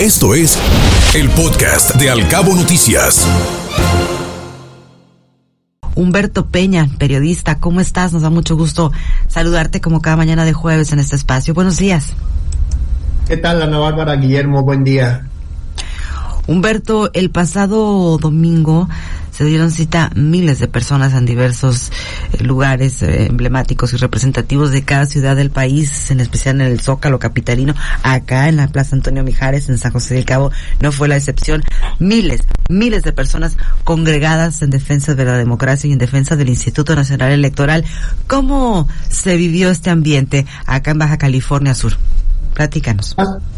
Esto es el podcast de Alcabo Noticias. Humberto Peña, periodista, ¿cómo estás? Nos da mucho gusto saludarte como cada mañana de jueves en este espacio. Buenos días. ¿Qué tal, Ana Bárbara Guillermo? Buen día. Humberto, el pasado domingo se dieron cita miles de personas en diversos eh, lugares eh, emblemáticos y representativos de cada ciudad del país, en especial en el Zócalo capitalino, acá en la Plaza Antonio Mijares, en San José del Cabo, no fue la excepción. Miles, miles de personas congregadas en defensa de la democracia y en defensa del Instituto Nacional Electoral. ¿Cómo se vivió este ambiente acá en Baja California Sur? Platícanos.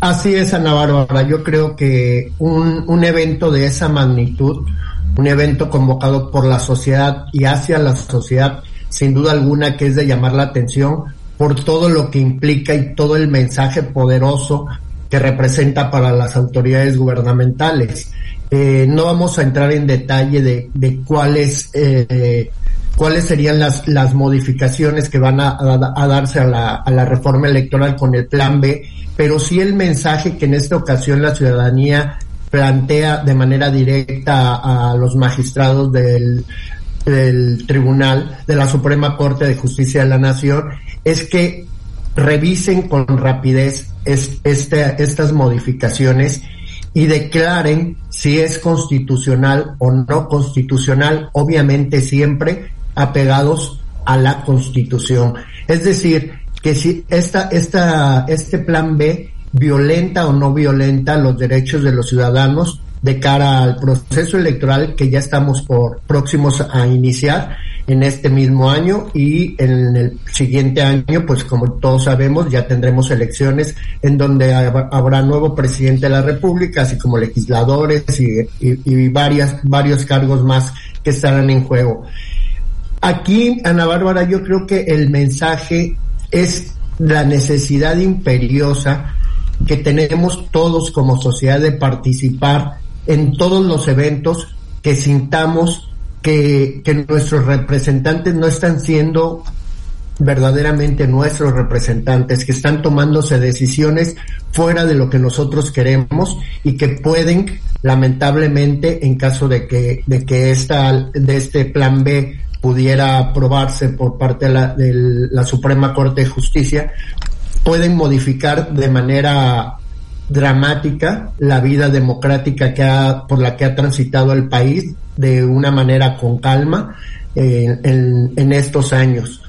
Así es, Ana Bárbara. Yo creo que un, un evento de esa magnitud un evento convocado por la sociedad y hacia la sociedad, sin duda alguna que es de llamar la atención por todo lo que implica y todo el mensaje poderoso que representa para las autoridades gubernamentales. Eh, no vamos a entrar en detalle de, cuáles eh, cuáles serían las, las modificaciones que van a, a, darse a la, a la reforma electoral con el plan B, pero sí el mensaje que en esta ocasión la ciudadanía plantea de manera directa a, los magistrados del, Tribunal de la Suprema Corte de Justicia de la Nación es que revisen con rapidez este, estas modificaciones y declaren si es constitucional o no constitucional, obviamente siempre apegados a la Constitución. Es decir, que si esta, esta, este plan B violenta o no violenta los derechos de los ciudadanos de cara al proceso electoral que ya estamos por próximos a iniciar en este mismo año y en el siguiente año, pues como todos sabemos, ya tendremos elecciones en donde habrá nuevo presidente de la República, así como legisladores y, varias, varios cargos más que estarán en juego. Aquí, Ana Bárbara, yo creo que el mensaje es la necesidad imperiosa que tenemos todos como sociedad de participar en todos los eventos que sintamos que, nuestros representantes no están siendo verdaderamente nuestros representantes, que están tomándose decisiones fuera de lo que nosotros queremos y que pueden, lamentablemente, en caso de que, de que esta, de este plan B pudiera aprobarse por parte de la, de la Suprema Corte de Justicia, pueden modificar de manera dramática la vida democrática que ha, por la que ha transitado el país de una manera con calma eh, en, estos años.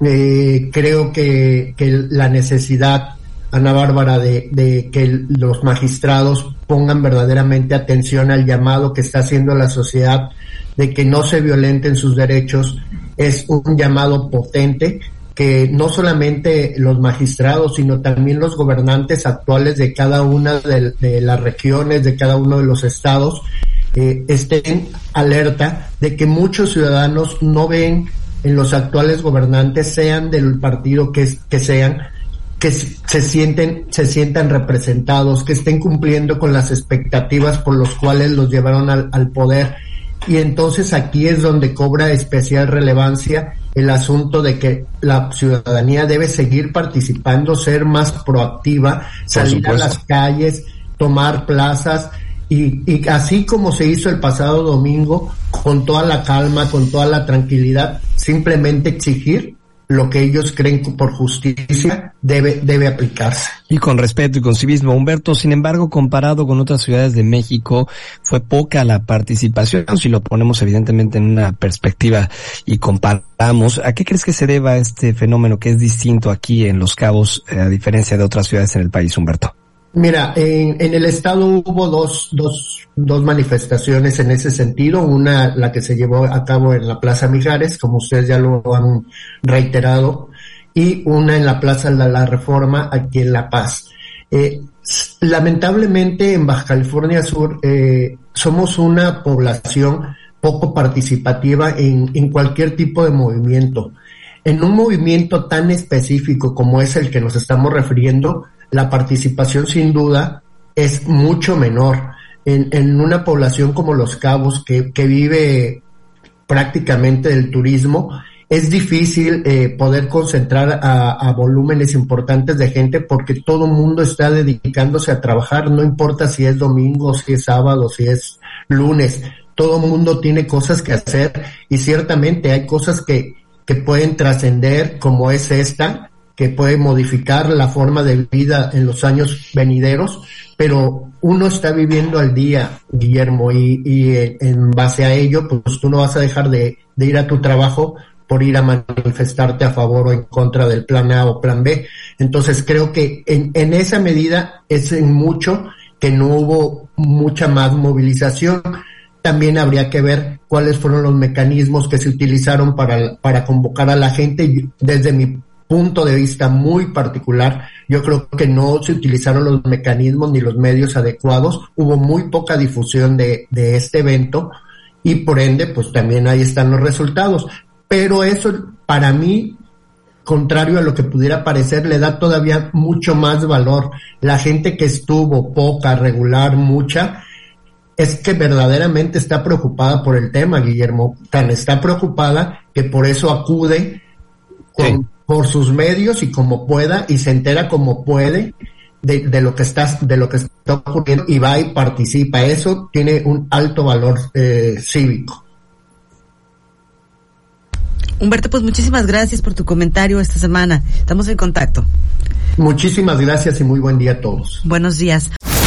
Eh, creo que, que, la necesidad, Ana Bárbara, de, que los magistrados pongan verdaderamente atención al llamado que está haciendo la sociedad de que no se violenten sus derechos es un llamado potente que no solamente los magistrados, sino también los gobernantes actuales de cada una de, las regiones, de cada uno de los estados, eh, estén alerta de que muchos ciudadanos no ven en los actuales gobernantes, sean del partido que, que sean, que se sienten, se sientan representados, que estén cumpliendo con las expectativas por los cuales los llevaron al, al poder. Y entonces aquí es donde cobra especial relevancia el asunto de que la ciudadanía debe seguir participando, ser más proactiva, salir a las calles, tomar plazas. Y, y, así como se hizo el pasado domingo, con toda la calma, con toda la tranquilidad, simplemente exigir lo que ellos creen por justicia debe, debe aplicarse. Y con respeto y con civismo, Humberto, sin embargo, comparado con otras ciudades de México, fue poca la participación, si lo ponemos evidentemente en una perspectiva y comparamos, ¿a qué crees que se deba este fenómeno que es distinto aquí en Los Cabos, eh, a diferencia de otras ciudades en el país, Humberto? Mira, en, el estado hubo dos, dos, dos manifestaciones en ese sentido. Una, la que se llevó a cabo en la Plaza Mijares, como ustedes ya lo han reiterado, y una en la Plaza de la Reforma, aquí en La Paz. Eh, lamentablemente en Baja California Sur eh, somos una población poco participativa en, en cualquier tipo de movimiento. En un movimiento tan específico como es el que nos estamos refiriendo, la participación sin duda es mucho menor. En, en una población como Los Cabos, que, vive prácticamente del turismo, es difícil eh, poder concentrar a, volúmenes importantes de gente porque todo el mundo está dedicándose a trabajar, no importa si es domingo, si es sábado, si es lunes, todo el mundo tiene cosas que hacer y ciertamente hay cosas que, que pueden trascender como es esta, que puede modificar la forma de vida en los años venideros, pero uno está viviendo al día, Guillermo, y, en base a ello, pues tú no vas a dejar de, ir a tu trabajo por ir a manifestarte a favor o en contra del plan A o plan B. Entonces creo que en, en esa medida es en mucho que no hubo mucha más movilización. También habría que ver cuáles fueron los mecanismos que se utilizaron para, para convocar a la gente. Desde mi punto de vista muy particular, yo creo que no se utilizaron los mecanismos ni los medios adecuados. Hubo muy poca difusión de, este evento y por ende, pues también ahí están los resultados pero eso para mí, contrario a lo que pudiera parecer, le da todavía mucho más valor. La gente que estuvo, poca, regular, mucha, es que verdaderamente está preocupada por el tema, Guillermo. Tan está preocupada que por eso acude por sus medios y como pueda y se entera como puede de, lo que está de lo que está ocurriendo y va y participa. Eso tiene un alto valor eh, cívico. Humberto, pues muchísimas gracias por tu comentario esta semana. Estamos en contacto. Muchísimas gracias y muy buen día a todos. Buenos días.